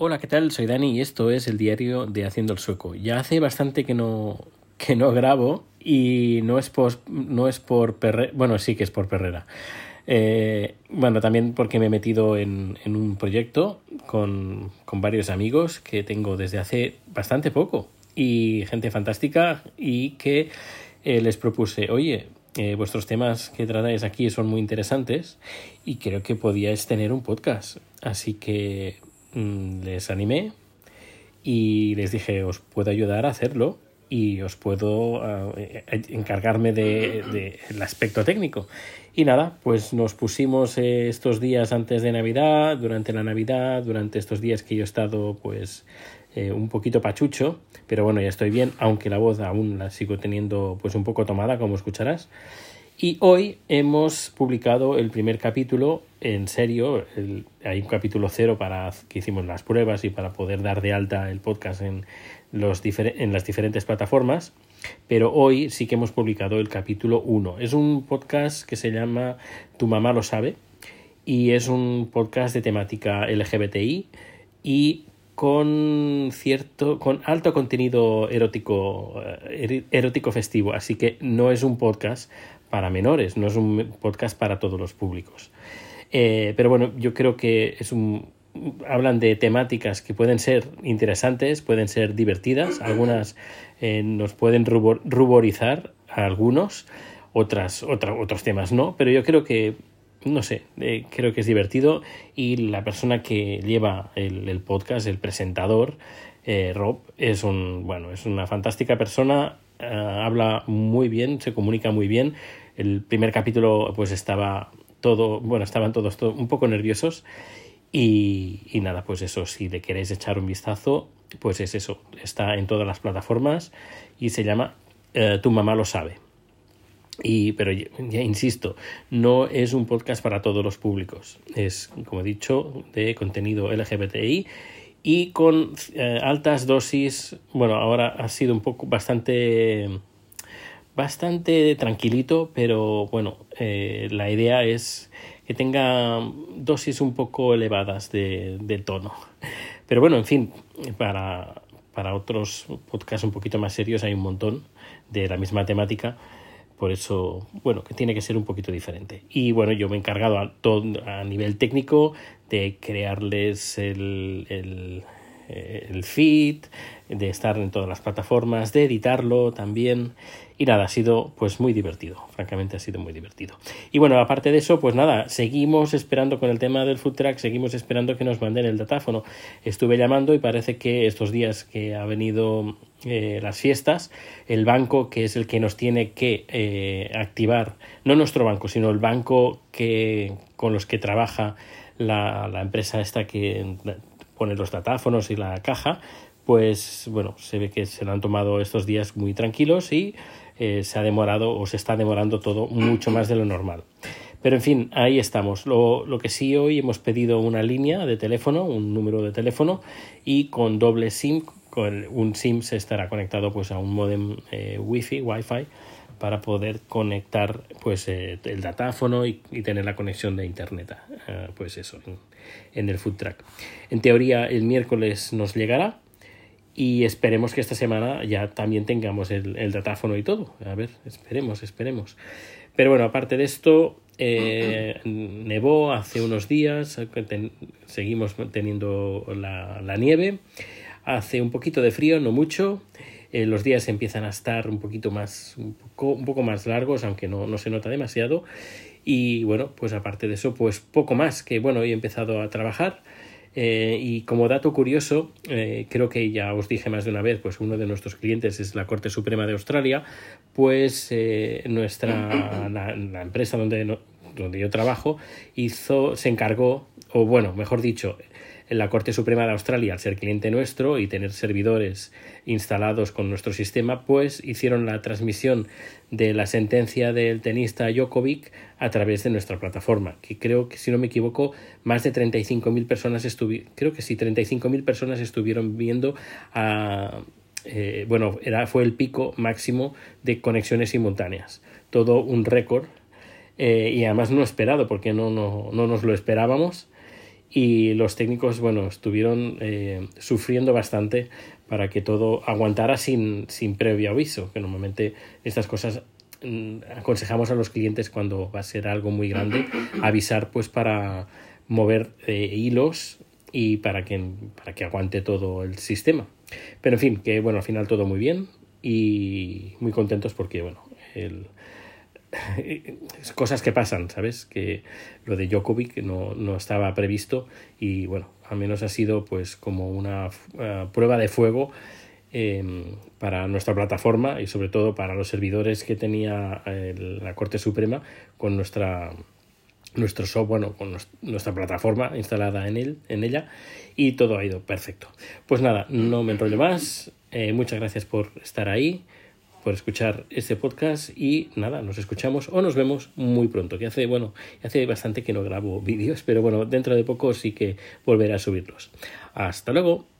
Hola, ¿qué tal? Soy Dani y esto es el diario de Haciendo el Sueco. Ya hace bastante que no, que no grabo y no es por, no es por Perrera, bueno, sí que es por Perrera. Eh, bueno, también porque me he metido en, en un proyecto con, con varios amigos que tengo desde hace bastante poco y gente fantástica y que eh, les propuse, oye, eh, vuestros temas que tratáis aquí son muy interesantes y creo que podíais tener un podcast. Así que les animé y les dije, os puedo ayudar a hacerlo y os puedo uh, encargarme del de, de aspecto técnico. Y nada, pues nos pusimos eh, estos días antes de Navidad, durante la Navidad, durante estos días que yo he estado pues un poquito pachucho, pero bueno, ya estoy bien, aunque la voz aún la sigo teniendo pues un poco tomada, como escucharás. Y hoy hemos publicado el primer capítulo en serio. El, hay un capítulo cero para que hicimos las pruebas y para poder dar de alta el podcast en, los en las diferentes plataformas. Pero hoy sí que hemos publicado el capítulo 1. Es un podcast que se llama Tu mamá lo sabe y es un podcast de temática LGBTI y con cierto con alto contenido erótico eh, erótico festivo así que no es un podcast para menores no es un podcast para todos los públicos. Eh, pero bueno yo creo que es un hablan de temáticas que pueden ser interesantes pueden ser divertidas. Algunas eh, nos pueden rubor, ruborizar a algunos otras otra, otros temas no pero yo creo que no sé, eh, creo que es divertido. Y la persona que lleva el, el podcast, el presentador, eh, Rob, es un, bueno, es una fantástica persona, uh, habla muy bien, se comunica muy bien. El primer capítulo pues estaba todo, bueno, estaban todos todo, un poco nerviosos y, y nada, pues eso, si le queréis echar un vistazo, pues es eso, está en todas las plataformas y se llama uh, Tu mamá lo sabe. Y, pero ya, insisto, no es un podcast para todos los públicos. Es, como he dicho, de contenido LGBTI y con eh, altas dosis. Bueno, ahora ha sido un poco bastante bastante tranquilito, pero bueno, eh, la idea es que tenga dosis un poco elevadas de, de tono. Pero bueno, en fin, para, para otros podcasts un poquito más serios hay un montón de la misma temática por eso, bueno, que tiene que ser un poquito diferente. Y bueno, yo me he encargado a, todo, a nivel técnico de crearles el, el, el feed, de estar en todas las plataformas, de editarlo también. Y nada, ha sido pues muy divertido, francamente ha sido muy divertido. Y bueno, aparte de eso, pues nada, seguimos esperando con el tema del food track, seguimos esperando que nos manden el datáfono. Estuve llamando y parece que estos días que ha venido eh, las fiestas, el banco que es el que nos tiene que eh, activar, no nuestro banco, sino el banco que con los que trabaja la, la empresa esta que pone los datáfonos y la caja, pues bueno, se ve que se lo han tomado estos días muy tranquilos y eh, se ha demorado o se está demorando todo mucho más de lo normal. Pero en fin, ahí estamos. Lo, lo, que sí hoy hemos pedido una línea de teléfono, un número de teléfono y con doble SIM, con un SIM se estará conectado pues a un modem eh, wifi, wifi para poder conectar pues eh, el datáfono y, tener la conexión de internet uh, pues eso en, el food track. En teoría el miércoles nos llegará y esperemos que esta semana ya también tengamos el, datáfono y todo. A ver, esperemos, esperemos. Pero bueno, aparte de esto, eh, nevó hace unos días, seguimos teniendo la, nieve, hace un poquito de frío, no mucho. Eh, los días empiezan a estar un poquito más, un poco, un poco más largos, aunque no, no se nota demasiado. Y bueno, pues aparte de eso, pues poco más, que bueno, he empezado a trabajar eh, y como dato curioso, eh, creo que ya os dije más de una vez, pues uno de nuestros clientes es la Corte Suprema de Australia, pues eh, nuestra la, la, empresa donde, no, donde yo trabajo hizo, se encargó, o bueno, mejor dicho, en la Corte Suprema de Australia, al ser cliente nuestro y tener servidores instalados con nuestro sistema, pues hicieron la transmisión de la sentencia del tenista Djokovic a través de nuestra plataforma, que creo que, si no me equivoco, más de 35.000 personas estuvieron, creo que sí, 35.000 personas estuvieron viendo a... Eh, bueno, era, fue el pico máximo de conexiones simultáneas. Todo un récord eh, y además no esperado porque no, no, no nos lo esperábamos y los técnicos, bueno, estuvieron eh, sufriendo bastante para que todo aguantara sin, sin previo aviso, que normalmente estas cosas mm, aconsejamos a los clientes cuando va a ser algo muy grande avisar pues para mover eh, hilos y para que, para que aguante todo el sistema. Pero en fin, que bueno, al final todo muy bien y muy contentos porque bueno, el, cosas que pasan, ¿sabes? Que lo de Djokovic no, no estaba previsto y bueno, al menos ha sido pues como una uh, prueba de fuego eh, para nuestra plataforma y sobre todo para los servidores que tenía el, la Corte Suprema con nuestra nuestro software, bueno, con nuestra plataforma instalada en, él, en ella y todo ha ido perfecto. Pues nada, no me enrollo más. Eh, muchas gracias por estar ahí por escuchar este podcast y nada, nos escuchamos o nos vemos muy pronto, que hace, bueno, hace bastante que no grabo vídeos, pero bueno, dentro de poco sí que volveré a subirlos. Hasta luego.